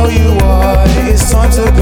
tell you why. It's time to